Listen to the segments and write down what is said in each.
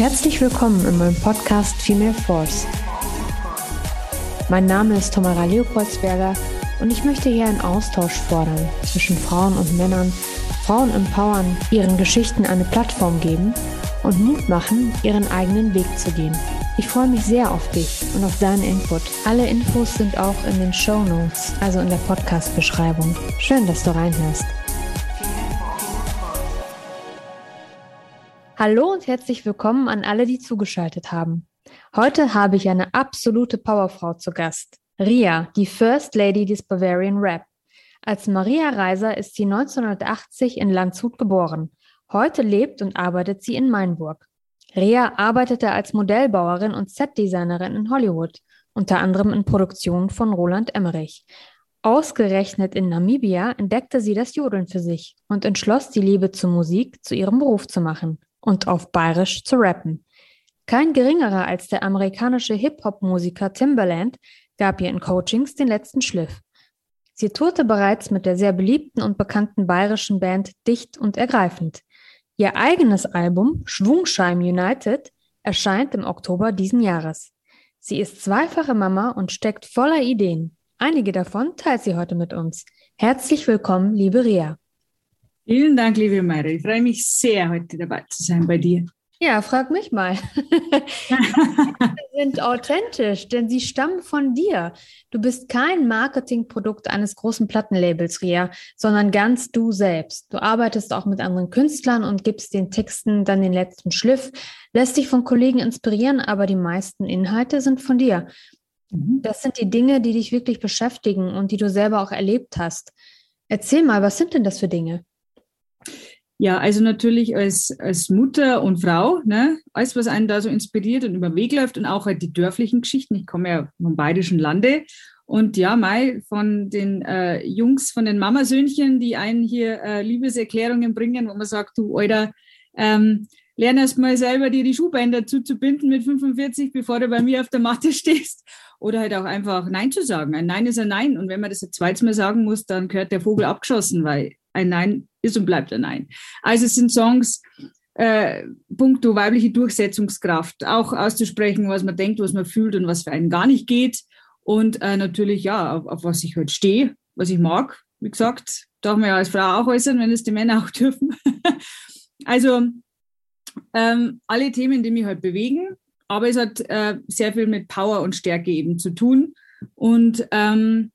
Herzlich willkommen in meinem Podcast Female Force. Mein Name ist Tamara Leopoldsberger und ich möchte hier einen Austausch fordern zwischen Frauen und Männern, Frauen empowern, ihren Geschichten eine Plattform geben und Mut machen, ihren eigenen Weg zu gehen. Ich freue mich sehr auf dich und auf deinen Input. Alle Infos sind auch in den Show Notes, also in der Podcast-Beschreibung. Schön, dass du reinhörst. Hallo und herzlich willkommen an alle, die zugeschaltet haben. Heute habe ich eine absolute Powerfrau zu Gast. Ria, die First Lady des Bavarian Rap. Als Maria Reiser ist sie 1980 in Landshut geboren. Heute lebt und arbeitet sie in Mainburg. Ria arbeitete als Modellbauerin und Setdesignerin in Hollywood, unter anderem in Produktionen von Roland Emmerich. Ausgerechnet in Namibia entdeckte sie das Jodeln für sich und entschloss, die Liebe zur Musik zu ihrem Beruf zu machen und auf Bayerisch zu rappen. Kein geringerer als der amerikanische Hip-Hop-Musiker Timbaland gab ihr in Coachings den letzten Schliff. Sie tourte bereits mit der sehr beliebten und bekannten bayerischen Band Dicht und Ergreifend. Ihr eigenes Album Schwungscheim United erscheint im Oktober diesen Jahres. Sie ist zweifache Mama und steckt voller Ideen. Einige davon teilt sie heute mit uns. Herzlich willkommen, liebe Ria. Vielen Dank, liebe Mayra. Ich freue mich sehr, heute dabei zu sein bei dir. Ja, frag mich mal. Sie sind authentisch, denn sie stammen von dir. Du bist kein Marketingprodukt eines großen Plattenlabels, Ria, sondern ganz du selbst. Du arbeitest auch mit anderen Künstlern und gibst den Texten dann den letzten Schliff, lässt dich von Kollegen inspirieren, aber die meisten Inhalte sind von dir. Mhm. Das sind die Dinge, die dich wirklich beschäftigen und die du selber auch erlebt hast. Erzähl mal, was sind denn das für Dinge? Ja, also natürlich als, als Mutter und Frau, ne, alles, was einen da so inspiriert und über den Weg läuft und auch halt die dörflichen Geschichten. Ich komme ja vom bayerischen Lande und ja, Mai von den äh, Jungs, von den Mamasöhnchen, die einen hier äh, Liebeserklärungen bringen, wo man sagt, du Alter, ähm, lern erst mal selber dir die Schuhbänder zuzubinden mit 45, bevor du bei mir auf der Matte stehst. Oder halt auch einfach Nein zu sagen. Ein Nein ist ein Nein. Und wenn man das zweites Mal sagen muss, dann gehört der Vogel abgeschossen, weil ein Nein ist und bleibt ein Nein. Also es sind Songs, äh, puncto weibliche Durchsetzungskraft, auch auszusprechen, was man denkt, was man fühlt und was für einen gar nicht geht. Und äh, natürlich, ja, auf, auf was ich heute halt stehe, was ich mag. Wie gesagt, darf man ja als Frau auch äußern, wenn es die Männer auch dürfen. also ähm, alle Themen, die mich halt bewegen, aber es hat äh, sehr viel mit Power und Stärke eben zu tun. Und ähm,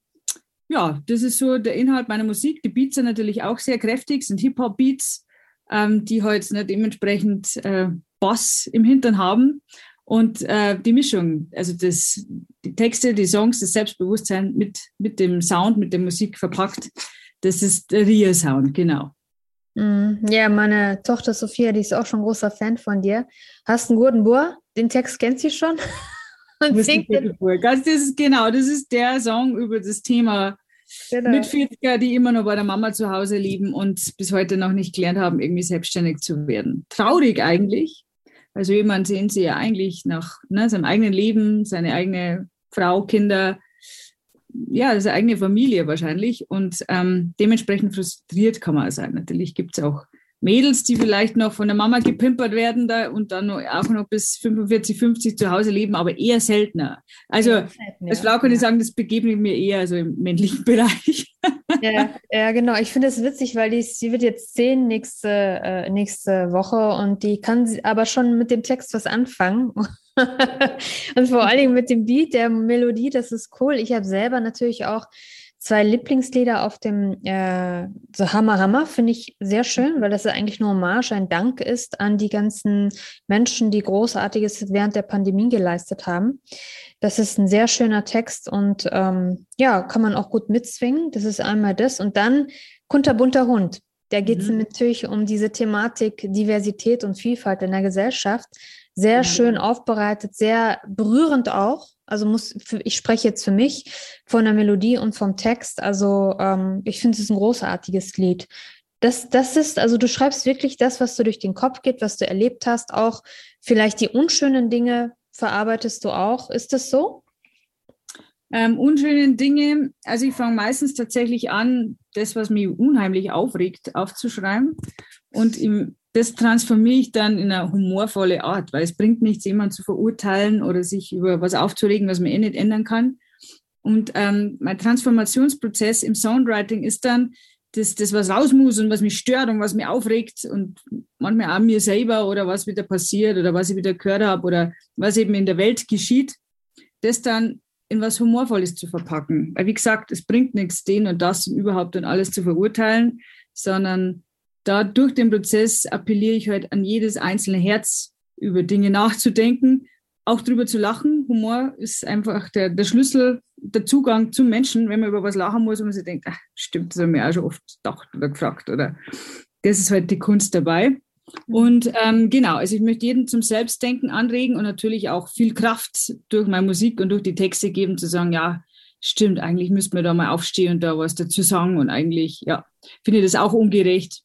ja, das ist so der Inhalt meiner Musik. Die Beats sind natürlich auch sehr kräftig, sind Hip-Hop-Beats, ähm, die halt ne, dementsprechend äh, Bass im Hintern haben. Und äh, die Mischung, also das, die Texte, die Songs, das Selbstbewusstsein mit, mit dem Sound, mit der Musik verpackt, das ist der Ria-Sound, genau. Mm, ja, meine Tochter Sophia, die ist auch schon großer Fan von dir. Hast einen guten Bur? Den Text kennt sie schon? und singt den. Also das ist, genau, das ist der Song über das Thema genau. mit 40er, die immer noch bei der Mama zu Hause leben und bis heute noch nicht gelernt haben, irgendwie selbstständig zu werden. Traurig eigentlich. Also jemand sehen sie ja eigentlich nach ne, seinem eigenen Leben, seine eigene Frau, Kinder, ja, seine eigene Familie wahrscheinlich. Und ähm, dementsprechend frustriert kann man sein. Natürlich gibt es auch Mädels, die vielleicht noch von der Mama gepimpert werden da und dann auch noch bis 45, 50 zu Hause leben, aber eher seltener. Also ja, selten, als Frau kann ich sagen, das begegnet mir eher so im männlichen Bereich. Ja, ja genau. Ich finde es witzig, weil die, sie wird jetzt zehn nächste, äh, nächste Woche und die kann aber schon mit dem Text was anfangen. und vor allen Dingen mit dem Beat, der Melodie, das ist cool. Ich habe selber natürlich auch zwei Lieblingslieder auf dem äh, so Hammer Hammer finde ich sehr schön, weil das eigentlich nur Hommage, ein Dank ist an die ganzen Menschen, die Großartiges während der Pandemie geleistet haben. Das ist ein sehr schöner Text und ähm, ja, kann man auch gut mitzwingen. Das ist einmal das. Und dann Kunterbunter Hund. Da geht es mhm. natürlich um diese Thematik Diversität und Vielfalt in der Gesellschaft. Sehr ja. schön aufbereitet, sehr berührend auch. Also muss, ich spreche jetzt für mich von der Melodie und vom Text. Also ähm, ich finde es ein großartiges Lied. Das, das ist, also du schreibst wirklich das, was dir durch den Kopf geht, was du erlebt hast, auch vielleicht die unschönen Dinge verarbeitest du auch. Ist das so? Ähm, unschönen Dinge, also ich fange meistens tatsächlich an, das, was mich unheimlich aufregt, aufzuschreiben. Und im das transformiere ich dann in eine humorvolle Art, weil es bringt nichts, jemanden zu verurteilen oder sich über was aufzuregen, was man eh nicht ändern kann. Und ähm, mein Transformationsprozess im Songwriting ist dann, das, das, was raus muss und was mich stört und was mich aufregt und manchmal auch mir selber oder was wieder passiert oder was ich wieder gehört habe oder was eben in der Welt geschieht, das dann in was Humorvolles zu verpacken. Weil, wie gesagt, es bringt nichts, den und das und überhaupt und alles zu verurteilen, sondern da durch den Prozess appelliere ich halt an jedes einzelne Herz, über Dinge nachzudenken, auch drüber zu lachen. Humor ist einfach der, der Schlüssel, der Zugang zum Menschen, wenn man über was lachen muss und man sich denkt, ach, stimmt, das haben wir auch schon oft gedacht oder gefragt. Oder das ist halt die Kunst dabei. Und ähm, genau, also ich möchte jeden zum Selbstdenken anregen und natürlich auch viel Kraft durch meine Musik und durch die Texte geben, zu sagen, ja, stimmt, eigentlich müsste man da mal aufstehen und da was dazu sagen. Und eigentlich, ja, finde ich das auch ungerecht.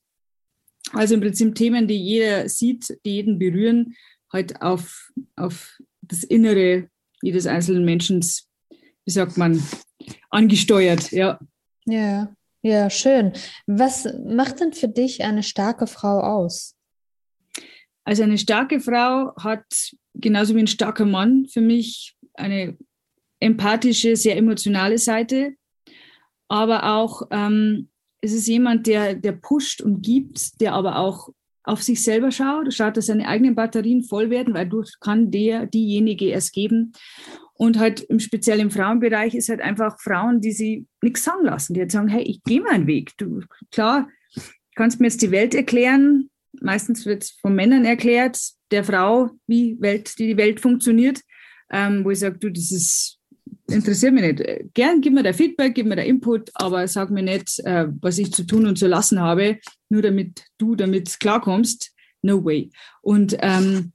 Also im Prinzip Themen, die jeder sieht, die jeden berühren, halt auf, auf das Innere jedes einzelnen Menschen, wie sagt man, angesteuert, ja. Ja, ja, schön. Was macht denn für dich eine starke Frau aus? Also eine starke Frau hat genauso wie ein starker Mann für mich eine empathische, sehr emotionale Seite, aber auch ähm, es ist jemand, der, der pusht und gibt, der aber auch auf sich selber schaut, schaut, dass seine eigenen Batterien voll werden, weil durch kann der, diejenige es geben. Und halt im speziell im Frauenbereich ist halt einfach Frauen, die sie nichts sagen lassen, die halt sagen, hey, ich gehe meinen Weg. Du, klar, kannst mir jetzt die Welt erklären. Meistens wird es von Männern erklärt, der Frau, wie Welt, die, die Welt funktioniert, ähm, wo ich sage, du, das ist interessiert mich nicht. Gern gib mir da Feedback, gib mir da Input, aber sag mir nicht, äh, was ich zu tun und zu lassen habe, nur damit du damit klarkommst. No way. Und ähm,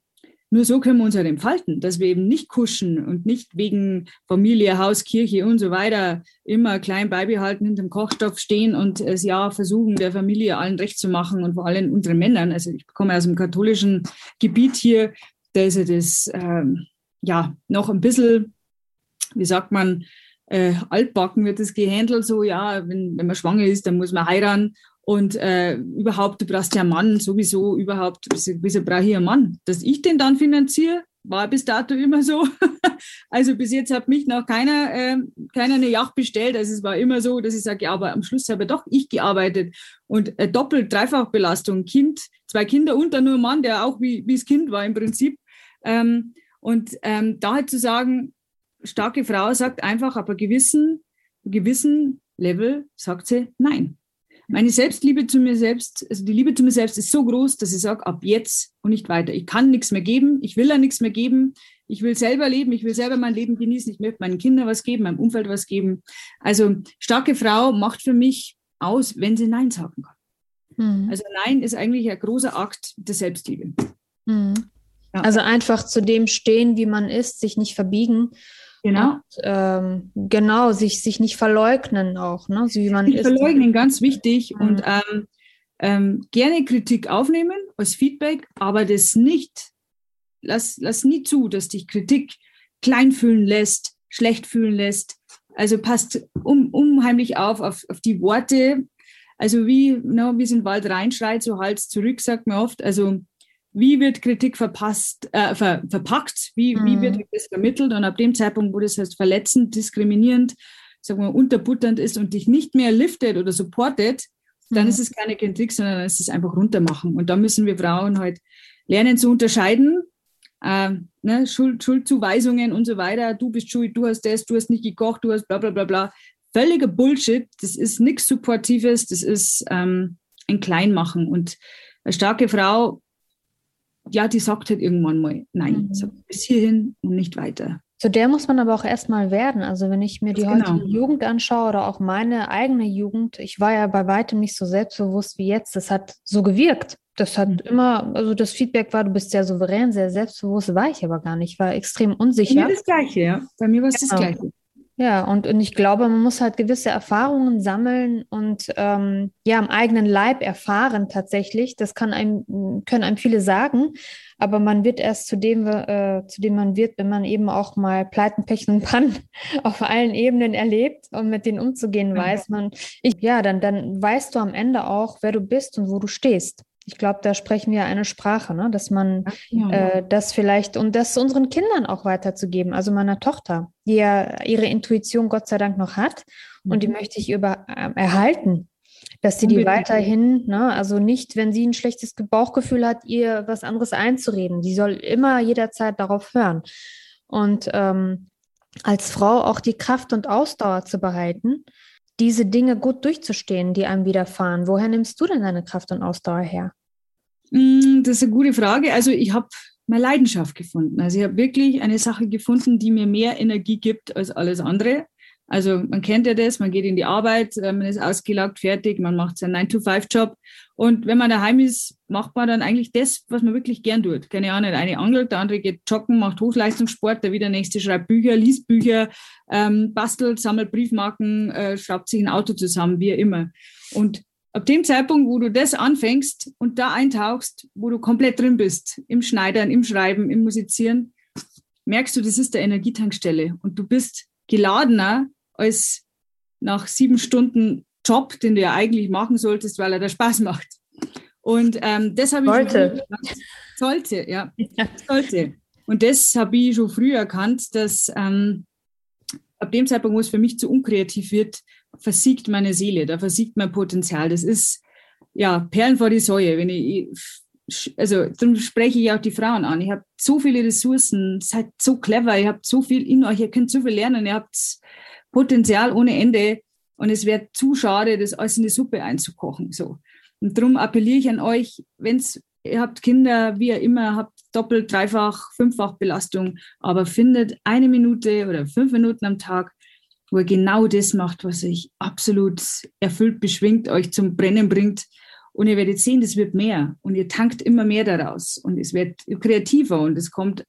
nur so können wir uns halt entfalten, dass wir eben nicht kuschen und nicht wegen Familie, Haus, Kirche und so weiter immer klein beibehalten hinterm Kochstoff stehen und es ja versuchen, der Familie allen recht zu machen und vor allem unseren Männern. Also ich komme aus dem katholischen Gebiet hier, da ist ja das ähm, ja noch ein bisschen wie sagt man, äh, altbacken wird das gehandelt, so ja, wenn, wenn man schwanger ist, dann muss man heiraten und äh, überhaupt, du brauchst ja einen Mann, sowieso überhaupt, wieso brauche ich einen Mann? Dass ich den dann finanziere, war bis dato immer so. also bis jetzt hat mich noch keiner, äh, keiner eine Yacht bestellt. Also es war immer so, dass ich sage, ja, aber am Schluss habe doch ich gearbeitet. Und äh, doppelt, dreifach Belastung, Kind, zwei Kinder und dann nur ein Mann, der auch wie, wie das Kind war im Prinzip. Ähm, und ähm, da halt zu sagen, starke Frau sagt einfach ab einem gewissen, gewissen Level, sagt sie nein. Meine Selbstliebe zu mir selbst, also die Liebe zu mir selbst ist so groß, dass ich sage, ab jetzt und nicht weiter. Ich kann nichts mehr geben, ich will ja nichts mehr geben, ich will selber leben, ich will selber mein Leben genießen, ich möchte meinen Kindern was geben, meinem Umfeld was geben. Also starke Frau macht für mich aus, wenn sie Nein sagen kann. Mhm. Also Nein ist eigentlich ein großer Akt der Selbstliebe. Mhm. Ja. Also einfach zu dem stehen, wie man ist, sich nicht verbiegen Genau. Und, ähm, genau, sich, sich nicht verleugnen auch, ne? So wie man nicht ist. verleugnen, ganz wichtig. Mhm. Und ähm, ähm, gerne Kritik aufnehmen als Feedback, aber das nicht, lass, lass nie zu, dass dich Kritik klein fühlen lässt, schlecht fühlen lässt. Also passt um, unheimlich auf, auf, auf die Worte. Also wie, no, wie es in den Wald reinschreit, so Hals zurück, sagt man oft. Also wie wird Kritik verpasst, äh, ver, verpackt, wie, mhm. wie wird das vermittelt und ab dem Zeitpunkt, wo das heißt verletzend, diskriminierend, sagen wir, unterbutternd ist und dich nicht mehr liftet oder supportet, dann mhm. ist es keine Kritik, sondern dann ist es einfach runtermachen. Und da müssen wir Frauen halt lernen zu unterscheiden, äh, ne, Schuld, Schuldzuweisungen und so weiter, du bist schuld, du hast das, du hast nicht gekocht, du hast bla bla bla bla. Völliger Bullshit, das ist nichts Supportives, das ist ähm, ein Kleinmachen. Und eine starke Frau ja, die sagt halt irgendwann mal, nein, mhm. bis hierhin und nicht weiter. Zu der muss man aber auch erstmal werden. Also wenn ich mir die genau. heutige Jugend anschaue oder auch meine eigene Jugend, ich war ja bei weitem nicht so selbstbewusst wie jetzt. Das hat so gewirkt. Das hat mhm. immer, also das Feedback war, du bist sehr souverän, sehr selbstbewusst, war ich aber gar nicht. Ich war extrem unsicher. Bei mir das Gleiche, ja. Bei mir war es genau. das Gleiche. Ja, und, und ich glaube, man muss halt gewisse Erfahrungen sammeln und ähm, ja, am eigenen Leib erfahren tatsächlich. Das kann einem, können einem viele sagen, aber man wird erst zu dem, äh, zu dem man wird, wenn man eben auch mal Pleiten, Pech und Pannen auf allen Ebenen erlebt und mit denen umzugehen weiß. Man, ich, ja, dann, dann weißt du am Ende auch, wer du bist und wo du stehst. Ich glaube, da sprechen wir eine Sprache, ne? dass man ja. äh, das vielleicht und das unseren Kindern auch weiterzugeben, also meiner Tochter, die ja ihre Intuition Gott sei Dank noch hat mhm. und die mhm. möchte ich über äh, erhalten, dass sie die weiterhin, ne, also nicht, wenn sie ein schlechtes Bauchgefühl hat, ihr was anderes einzureden. Die soll immer jederzeit darauf hören. Und ähm, als Frau auch die Kraft und Ausdauer zu behalten, diese Dinge gut durchzustehen, die einem widerfahren. Woher nimmst du denn deine Kraft und Ausdauer her? Mm, das ist eine gute Frage. Also ich habe meine Leidenschaft gefunden. Also ich habe wirklich eine Sache gefunden, die mir mehr Energie gibt als alles andere. Also man kennt ja das, man geht in die Arbeit, äh, man ist ausgelaugt, fertig, man macht seinen 9-to-5-Job. Und wenn man daheim ist, macht man dann eigentlich das, was man wirklich gern tut. Keine Ahnung, eine angelt, der andere geht joggen, macht Hochleistungssport, der wieder nächste schreibt Bücher, liest Bücher, ähm, bastelt, sammelt Briefmarken, äh, schraubt sich ein Auto zusammen, wie immer. Und ab dem Zeitpunkt, wo du das anfängst und da eintauchst, wo du komplett drin bist, im Schneidern, im Schreiben, im Musizieren, merkst du, das ist der Energietankstelle und du bist geladener als nach sieben Stunden Job, den du ja eigentlich machen solltest, weil er da Spaß macht. Und ähm, das habe ich sollte. sollte, ja, sollte. Und das habe ich schon früh erkannt, dass ähm, ab dem Zeitpunkt, wo es für mich zu unkreativ wird, versiegt meine Seele, da versiegt mein Potenzial. Das ist ja Perlen vor die Säue. Wenn ich, also darum spreche ich auch die Frauen an. Ich habe so viele Ressourcen, seid so clever, ihr habt so viel in euch, ihr könnt so viel lernen, ihr habt Potenzial ohne Ende und es wäre zu schade, das alles in die Suppe einzukochen. So. Und darum appelliere ich an euch, wenn ihr habt Kinder, wie ihr immer, habt doppelt, dreifach, fünffach Belastung, aber findet eine Minute oder fünf Minuten am Tag, wo ihr genau das macht, was euch absolut erfüllt, beschwingt, euch zum Brennen bringt. Und ihr werdet sehen, das wird mehr. Und ihr tankt immer mehr daraus. Und es wird kreativer und es kommt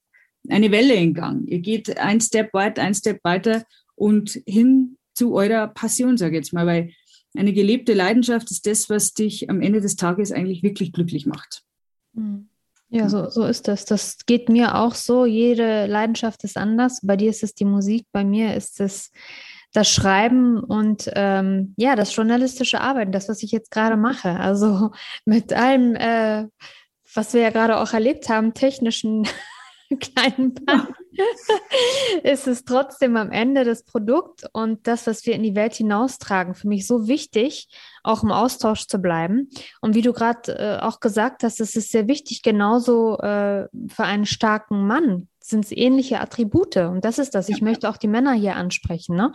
eine Welle in Gang. Ihr geht ein Step weiter, ein Step weiter und hin zu eurer Passion, sage ich jetzt mal, weil eine gelebte Leidenschaft ist das, was dich am Ende des Tages eigentlich wirklich glücklich macht. Hm. Ja, so, so ist das. Das geht mir auch so. Jede Leidenschaft ist anders. Bei dir ist es die Musik, bei mir ist es das Schreiben und ähm, ja, das journalistische Arbeiten, das, was ich jetzt gerade mache. Also mit allem, äh, was wir ja gerade auch erlebt haben, technischen kleinen Band, ist es trotzdem am Ende das Produkt und das, was wir in die Welt hinaustragen, für mich so wichtig, auch im Austausch zu bleiben. Und wie du gerade äh, auch gesagt hast, es ist sehr wichtig, genauso äh, für einen starken Mann sind es ähnliche Attribute. Und das ist das. Ich möchte auch die Männer hier ansprechen, ne?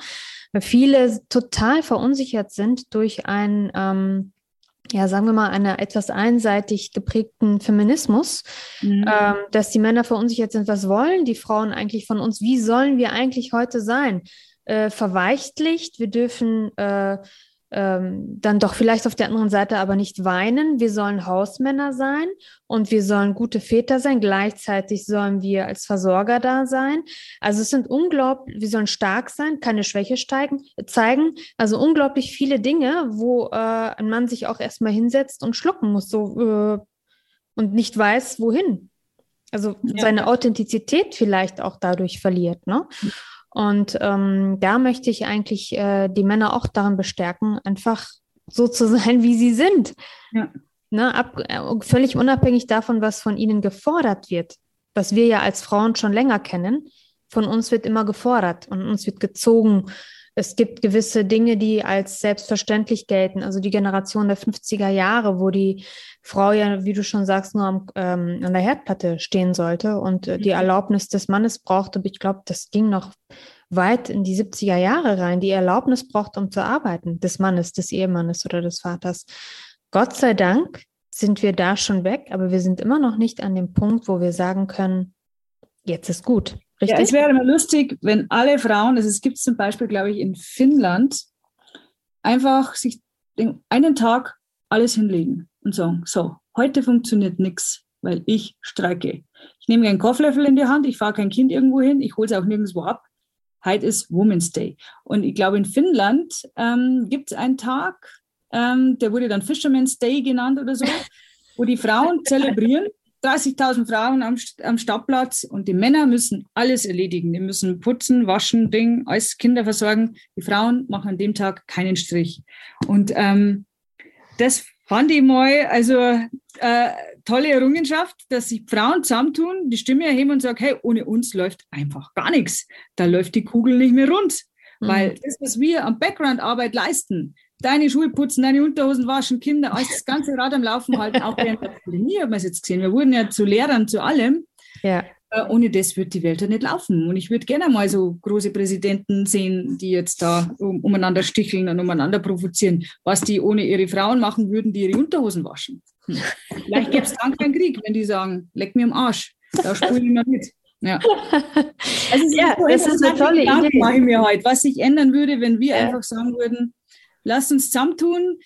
Weil viele total verunsichert sind durch ein ähm, ja, sagen wir mal, einer etwas einseitig geprägten Feminismus, mhm. ähm, dass die Männer verunsichert sind, was wollen die Frauen eigentlich von uns, wie sollen wir eigentlich heute sein? Äh, verweichtlicht, wir dürfen äh, ähm, dann doch vielleicht auf der anderen Seite aber nicht weinen. Wir sollen Hausmänner sein und wir sollen gute Väter sein. Gleichzeitig sollen wir als Versorger da sein. Also es sind unglaublich, wir sollen stark sein, keine Schwäche steigen, zeigen. Also unglaublich viele Dinge, wo äh, ein Mann sich auch erstmal hinsetzt und schlucken muss so, äh, und nicht weiß, wohin. Also ja. seine Authentizität vielleicht auch dadurch verliert. Ne? Und ähm, da möchte ich eigentlich äh, die Männer auch daran bestärken, einfach so zu sein, wie sie sind. Ja. Ne, ab, äh, völlig unabhängig davon, was von ihnen gefordert wird, was wir ja als Frauen schon länger kennen. Von uns wird immer gefordert und uns wird gezogen. Es gibt gewisse Dinge, die als selbstverständlich gelten. Also die Generation der 50er Jahre, wo die Frau ja, wie du schon sagst, nur am, ähm, an der Herdplatte stehen sollte und äh, die mhm. Erlaubnis des Mannes brauchte. Ich glaube, das ging noch weit in die 70er Jahre rein, die Erlaubnis braucht, um zu arbeiten, des Mannes, des Ehemannes oder des Vaters. Gott sei Dank sind wir da schon weg, aber wir sind immer noch nicht an dem Punkt, wo wir sagen können, jetzt ist gut. Richtig? Ja, es wäre immer lustig, wenn alle Frauen, also es gibt zum Beispiel, glaube ich, in Finnland, einfach sich den einen Tag alles hinlegen und sagen, so, heute funktioniert nichts, weil ich streike. Ich nehme keinen Kofflöffel in die Hand, ich fahre kein Kind irgendwo hin, ich hole es auch nirgendwo ab. Heute ist Women's Day. Und ich glaube, in Finnland ähm, gibt es einen Tag, ähm, der wurde dann Fisherman's Day genannt oder so, wo die Frauen zelebrieren. 30.000 Frauen am, am Stadtplatz und die Männer müssen alles erledigen. Die müssen putzen, waschen, Ding, alles Kinder versorgen. Die Frauen machen an dem Tag keinen Strich. Und ähm, das fand ich mal, also äh, tolle Errungenschaft, dass sich Frauen zusammentun, die Stimme erheben und sagen, hey, ohne uns läuft einfach gar nichts. Da läuft die Kugel nicht mehr rund. Mhm. Weil das, was wir am Background-Arbeit leisten, deine Schuhe putzen, deine Unterhosen waschen, Kinder, alles das ganze Rad am Laufen halten, auch während der Pandemie haben wir es jetzt gesehen. Wir wurden ja zu Lehrern, zu allem. Ja. Äh, ohne das wird die Welt ja nicht laufen. Und ich würde gerne mal so große Präsidenten sehen, die jetzt da um, umeinander sticheln und umeinander provozieren, was die ohne ihre Frauen machen würden, die ihre Unterhosen waschen. Hm. Vielleicht gäbe es dann keinen Krieg, wenn die sagen, leck mir am Arsch, da spule ich mal mit. Ja. Also ja, das ist eine tolle Idee. Mache ich mir heute, was sich ändern würde, wenn wir ja. einfach sagen würden, lass uns zusammentun,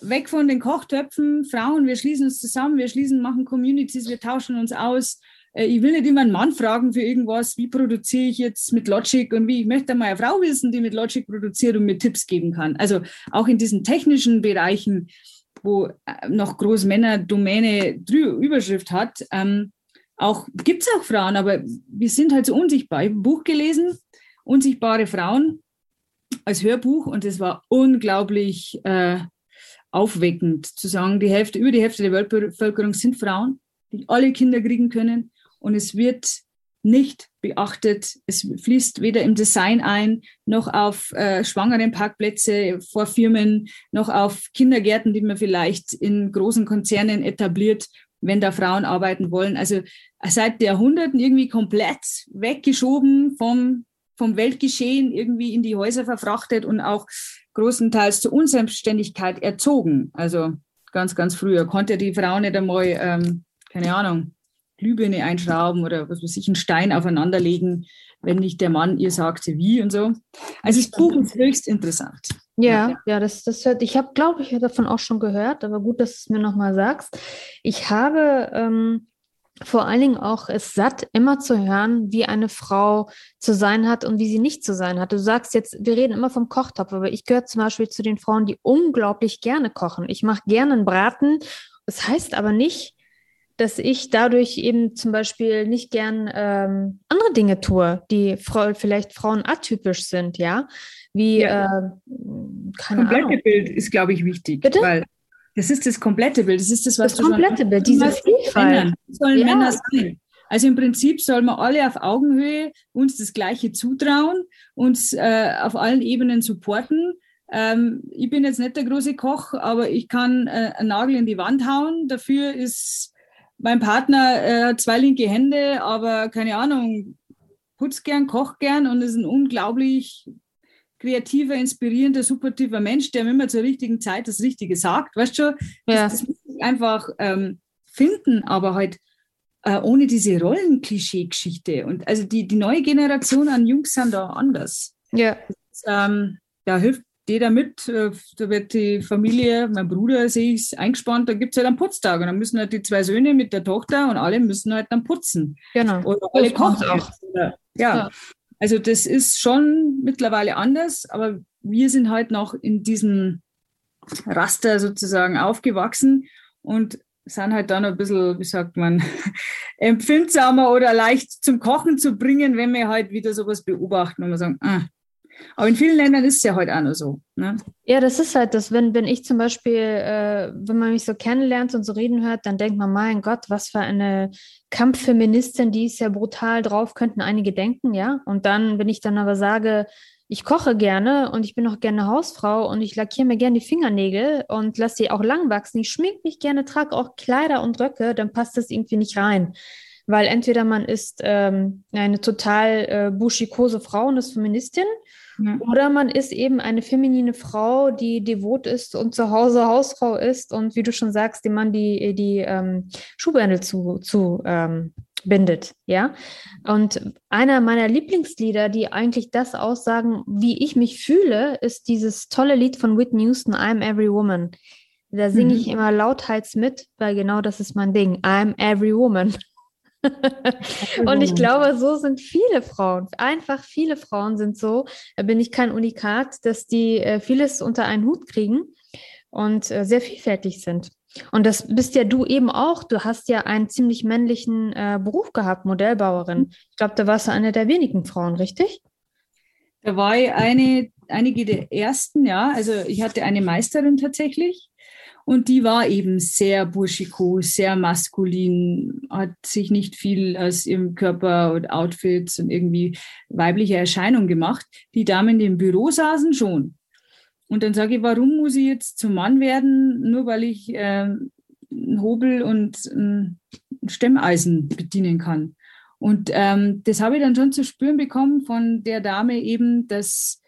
weg von den Kochtöpfen, Frauen, wir schließen uns zusammen, wir schließen, machen Communities, wir tauschen uns aus. Äh, ich will nicht immer einen Mann fragen für irgendwas, wie produziere ich jetzt mit Logic und wie. Ich möchte mal eine Frau wissen, die mit Logic produziert und mir Tipps geben kann. Also auch in diesen technischen Bereichen, wo äh, noch Großmänner-Domäne Überschrift hat, ähm, auch gibt es auch Frauen, aber wir sind halt so unsichtbar. Ich habe ein Buch gelesen, Unsichtbare Frauen, als Hörbuch und es war unglaublich äh, aufweckend zu sagen, die Hälfte, über die Hälfte der Weltbevölkerung sind Frauen, die alle Kinder kriegen können und es wird nicht beachtet. Es fließt weder im Design ein, noch auf äh, schwangeren Parkplätze vor Firmen, noch auf Kindergärten, die man vielleicht in großen Konzernen etabliert, wenn da Frauen arbeiten wollen. Also seit Jahrhunderten irgendwie komplett weggeschoben vom vom Weltgeschehen irgendwie in die Häuser verfrachtet und auch großenteils zur Unselbstständigkeit erzogen. Also ganz, ganz früher konnte die Frau nicht einmal, ähm, keine Ahnung, Glühbirne einschrauben oder was weiß ich, einen Stein aufeinanderlegen, wenn nicht der Mann ihr sagte, wie und so. Also das Buch ist höchst interessant. Ja, ja, das, das hört, ich habe, glaube ich, davon auch schon gehört, aber gut, dass du es mir nochmal sagst. Ich habe ähm, vor allen Dingen auch es satt, immer zu hören, wie eine Frau zu sein hat und wie sie nicht zu sein hat. Du sagst jetzt, wir reden immer vom Kochtopf, aber ich gehöre zum Beispiel zu den Frauen, die unglaublich gerne kochen. Ich mache gerne einen Braten. Das heißt aber nicht, dass ich dadurch eben zum Beispiel nicht gern ähm, andere Dinge tue, die Frau, vielleicht Frauen atypisch sind, ja. Wie, ja. Äh, keine Komplette Ahnung. Bild ist, glaube ich, wichtig. Bitte? Weil das ist das komplette Bild. Das ist das, was das du komplette Bild, diese Vielfalt. sollen ja. Männer sein. Also im Prinzip sollen wir alle auf Augenhöhe uns das Gleiche zutrauen, uns äh, auf allen Ebenen supporten. Ähm, ich bin jetzt nicht der große Koch, aber ich kann äh, einen Nagel in die Wand hauen. Dafür ist mein Partner äh, zwei linke Hände, aber keine Ahnung, putzt gern, kocht gern und ist ein unglaublich kreativer, inspirierender, supportiver Mensch, der immer zur richtigen Zeit das Richtige sagt. Weißt du schon? Ja. Das, das muss ich einfach ähm, finden, aber halt äh, ohne diese Rollenklischee-Geschichte. Und also die, die neue Generation an Jungs sind da anders. Ja. Das, ähm, da hilft jeder mit. Äh, da wird die Familie, mein Bruder sehe ich eingespannt, da gibt es halt einen Putztag. Und dann müssen halt die zwei Söhne mit der Tochter und alle müssen halt dann putzen. Genau. Oder alle kochen auch. ja. ja. Also das ist schon mittlerweile anders, aber wir sind halt noch in diesem Raster sozusagen aufgewachsen und sind halt dann ein bisschen, wie sagt man, empfindsamer oder leicht zum Kochen zu bringen, wenn wir halt wieder sowas beobachten und wir sagen, ah, aber in vielen Ländern ist es ja heute auch nur so. Ne? Ja, das ist halt das, wenn, wenn ich zum Beispiel, äh, wenn man mich so kennenlernt und so reden hört, dann denkt man, mein Gott, was für eine Kampffeministin, die ist ja brutal drauf, könnten einige denken, ja. Und dann, wenn ich dann aber sage, ich koche gerne und ich bin auch gerne Hausfrau und ich lackiere mir gerne die Fingernägel und lasse sie auch lang wachsen. Ich schmink mich gerne, trage auch Kleider und Röcke, dann passt das irgendwie nicht rein weil entweder man ist ähm, eine total äh, buschikose Frau und ist Feministin ja. oder man ist eben eine feminine Frau, die devot ist und zu Hause Hausfrau ist und wie du schon sagst, dem Mann die, die ähm, Schuhbändel zu, zu ähm, bindet, ja. Und einer meiner Lieblingslieder, die eigentlich das aussagen, wie ich mich fühle, ist dieses tolle Lied von Whitney Houston, I'm Every Woman. Da singe mhm. ich immer lauthals mit, weil genau das ist mein Ding. I'm Every Woman. und ich glaube, so sind viele Frauen. Einfach viele Frauen sind so. Da bin ich kein Unikat, dass die äh, vieles unter einen Hut kriegen und äh, sehr vielfältig sind. Und das bist ja du eben auch. Du hast ja einen ziemlich männlichen äh, Beruf gehabt, Modellbauerin. Ich glaube, da warst du eine der wenigen Frauen, richtig? Da war ich eine, einige der ersten, ja. Also ich hatte eine Meisterin tatsächlich. Und die war eben sehr burschikos, sehr maskulin, hat sich nicht viel aus ihrem Körper und Outfits und irgendwie weibliche Erscheinung gemacht. Die Damen, die im Büro saßen, schon. Und dann sage ich, warum muss ich jetzt zum Mann werden, nur weil ich äh, einen Hobel und ein Stemmeisen bedienen kann? Und ähm, das habe ich dann schon zu spüren bekommen von der Dame eben, dass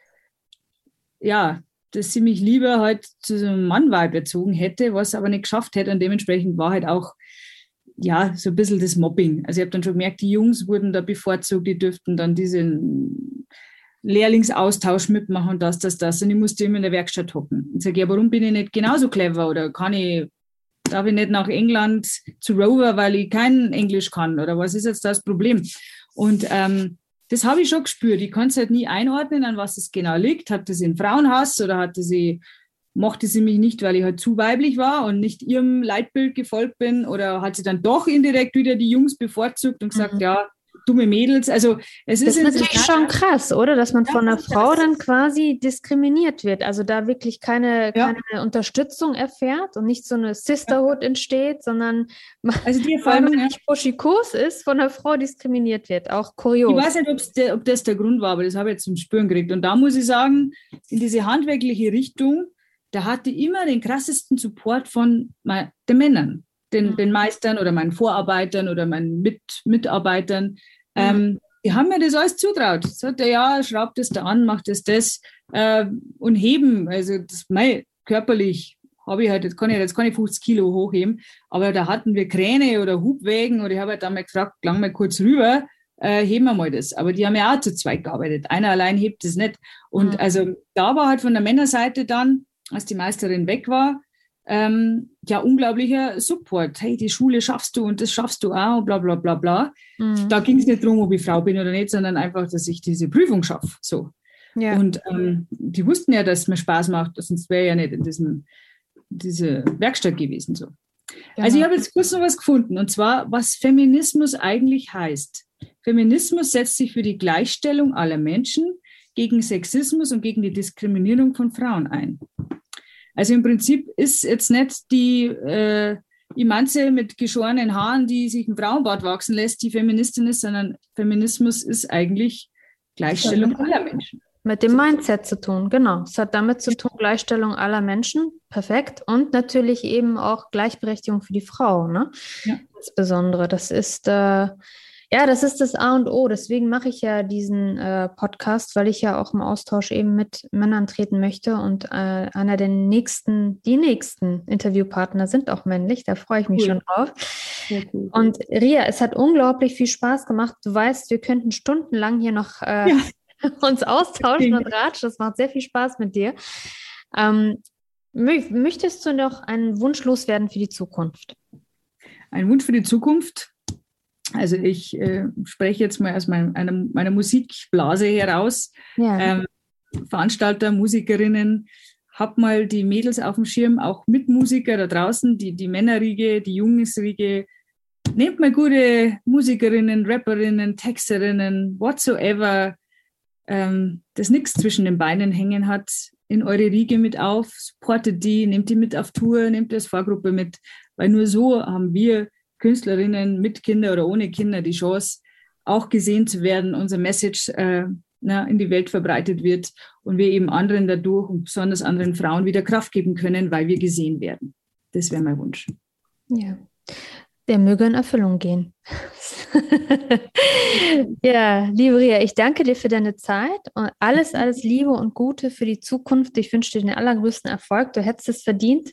ja, dass sie mich lieber halt zu einem Mannweib erzogen hätte, was aber nicht geschafft hätte. Und dementsprechend war halt auch, ja, so ein bisschen das Mobbing. Also ich habe dann schon gemerkt, die Jungs wurden da bevorzugt, die dürften dann diesen Lehrlingsaustausch mitmachen und das, das, das. Und ich musste immer in der Werkstatt hocken. Und sage, ja, warum bin ich nicht genauso clever oder kann ich, darf ich nicht nach England zu Rover, weil ich kein Englisch kann oder was ist jetzt das Problem? Und ähm, das habe ich schon gespürt. Ich konnte es halt nie einordnen, an was es genau liegt. Hatte sie einen Frauenhass oder hatte sie, mochte sie mich nicht, weil ich halt zu weiblich war und nicht ihrem Leitbild gefolgt bin? Oder hat sie dann doch indirekt wieder die Jungs bevorzugt und gesagt, mhm. ja, dumme Mädels. Also es das ist, ist natürlich schon krass, oder? Dass man ja, von einer Frau dann quasi diskriminiert wird. Also da wirklich keine, ja. keine Unterstützung erfährt und nicht so eine Sisterhood ja. entsteht, sondern also die weil man nicht buschikos ist, von einer Frau diskriminiert wird. Auch kurios. Ich weiß nicht, der, ob das der Grund war, aber das habe ich jetzt zum Spüren gekriegt. Und da muss ich sagen, in diese handwerkliche Richtung, da hatte ich immer den krassesten Support von den Männern den, den Meistern oder meinen Vorarbeitern oder meinen Mit Mitarbeitern. Ähm, die haben mir das alles zutraut. Sagt er, ja, schraubt es da an, macht es das, äh, und heben. Also das, mei, körperlich habe ich halt, jetzt kann ich jetzt keine 50 Kilo hochheben, aber da hatten wir Kräne oder Hubwägen und ich habe halt dann mal gefragt, lang mal kurz rüber, äh, heben wir mal das. Aber die haben ja auch zu zweit gearbeitet. Einer allein hebt es nicht. Und mhm. also da war halt von der Männerseite dann, als die Meisterin weg war, ähm, ja, unglaublicher Support. Hey, die Schule schaffst du und das schaffst du auch, bla bla bla bla. Mhm. Da ging es nicht darum, ob ich Frau bin oder nicht, sondern einfach, dass ich diese Prüfung schaffe. So. Ja. Und ähm, die wussten ja, dass es mir Spaß macht, sonst wäre ja nicht in diesem, diese Werkstatt gewesen. So. Genau. Also ich habe jetzt kurz noch was gefunden, und zwar, was Feminismus eigentlich heißt. Feminismus setzt sich für die Gleichstellung aller Menschen gegen Sexismus und gegen die Diskriminierung von Frauen ein. Also im Prinzip ist jetzt nicht die äh, Imanze mit geschorenen Haaren, die sich ein Frauenbart wachsen lässt, die Feministin ist, sondern Feminismus ist eigentlich Gleichstellung aller Menschen. Mit dem Mindset zu tun, genau. Es hat damit zu tun, Gleichstellung aller Menschen, perfekt. Und natürlich eben auch Gleichberechtigung für die Frau, ne? Ja. Insbesondere. Das ist, äh, ja, das ist das A und O. Deswegen mache ich ja diesen äh, Podcast, weil ich ja auch im Austausch eben mit Männern treten möchte. Und äh, einer der nächsten, die nächsten Interviewpartner sind auch männlich. Da freue ich mich cool. schon drauf. Cool. Und Ria, es hat unglaublich viel Spaß gemacht. Du weißt, wir könnten stundenlang hier noch äh, ja. uns austauschen und ratschen. Das macht sehr viel Spaß mit dir. Ähm, möchtest du noch einen Wunsch loswerden für die Zukunft? Ein Wunsch für die Zukunft? Also ich äh, spreche jetzt mal aus mein, einer, meiner Musikblase heraus. Ja. Ähm, Veranstalter, Musikerinnen, hab mal die Mädels auf dem Schirm, auch Mitmusiker da draußen, die, die Männerriege, die Jungesriege. Nehmt mal gute Musikerinnen, Rapperinnen, Texterinnen, whatsoever, ähm, das nichts zwischen den Beinen hängen hat, in eure Riege mit auf, supportet die, nehmt die mit auf Tour, nehmt das Vorgruppe mit, weil nur so haben wir Künstlerinnen mit Kinder oder ohne Kinder die Chance, auch gesehen zu werden, unser Message äh, na, in die Welt verbreitet wird und wir eben anderen dadurch und besonders anderen Frauen wieder Kraft geben können, weil wir gesehen werden. Das wäre mein Wunsch. Ja, der möge in Erfüllung gehen. ja, liebe Ria, ich danke dir für deine Zeit und alles, alles Liebe und Gute für die Zukunft. Ich wünsche dir den allergrößten Erfolg. Du hättest es verdient.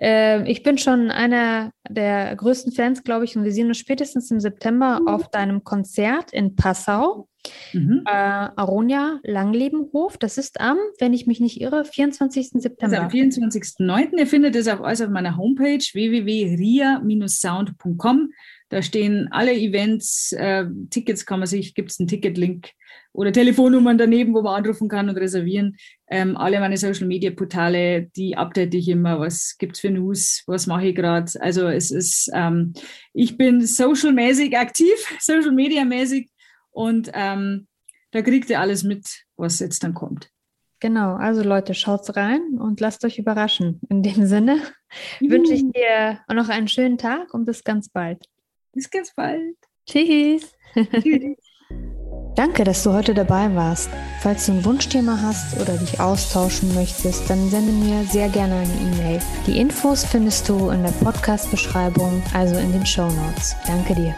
Äh, ich bin schon einer der größten Fans, glaube ich, und wir sehen uns spätestens im September mhm. auf deinem Konzert in Passau. Mhm. Äh, Aronia Langlebenhof. Das ist am, wenn ich mich nicht irre, 24. September. am 24.09. Ihr findet es auch alles auf meiner Homepage www.ria-sound.com. Da stehen alle Events, äh, Tickets kann man sich, gibt es einen Ticketlink oder Telefonnummern daneben, wo man anrufen kann und reservieren. Ähm, alle meine Social Media Portale, die update ich immer. Was gibt es für News? Was mache ich gerade? Also es ist, ähm, ich bin social-mäßig aktiv, Social Media mäßig und ähm, da kriegt ihr alles mit, was jetzt dann kommt. Genau, also Leute, schaut's rein und lasst euch überraschen. In dem Sinne wünsche ich dir noch einen schönen Tag und bis ganz bald. Bis ganz bald. Tschüss. Tschüss. Danke, dass du heute dabei warst. Falls du ein Wunschthema hast oder dich austauschen möchtest, dann sende mir sehr gerne eine E-Mail. Die Infos findest du in der Podcast-Beschreibung, also in den Show Notes. Danke dir.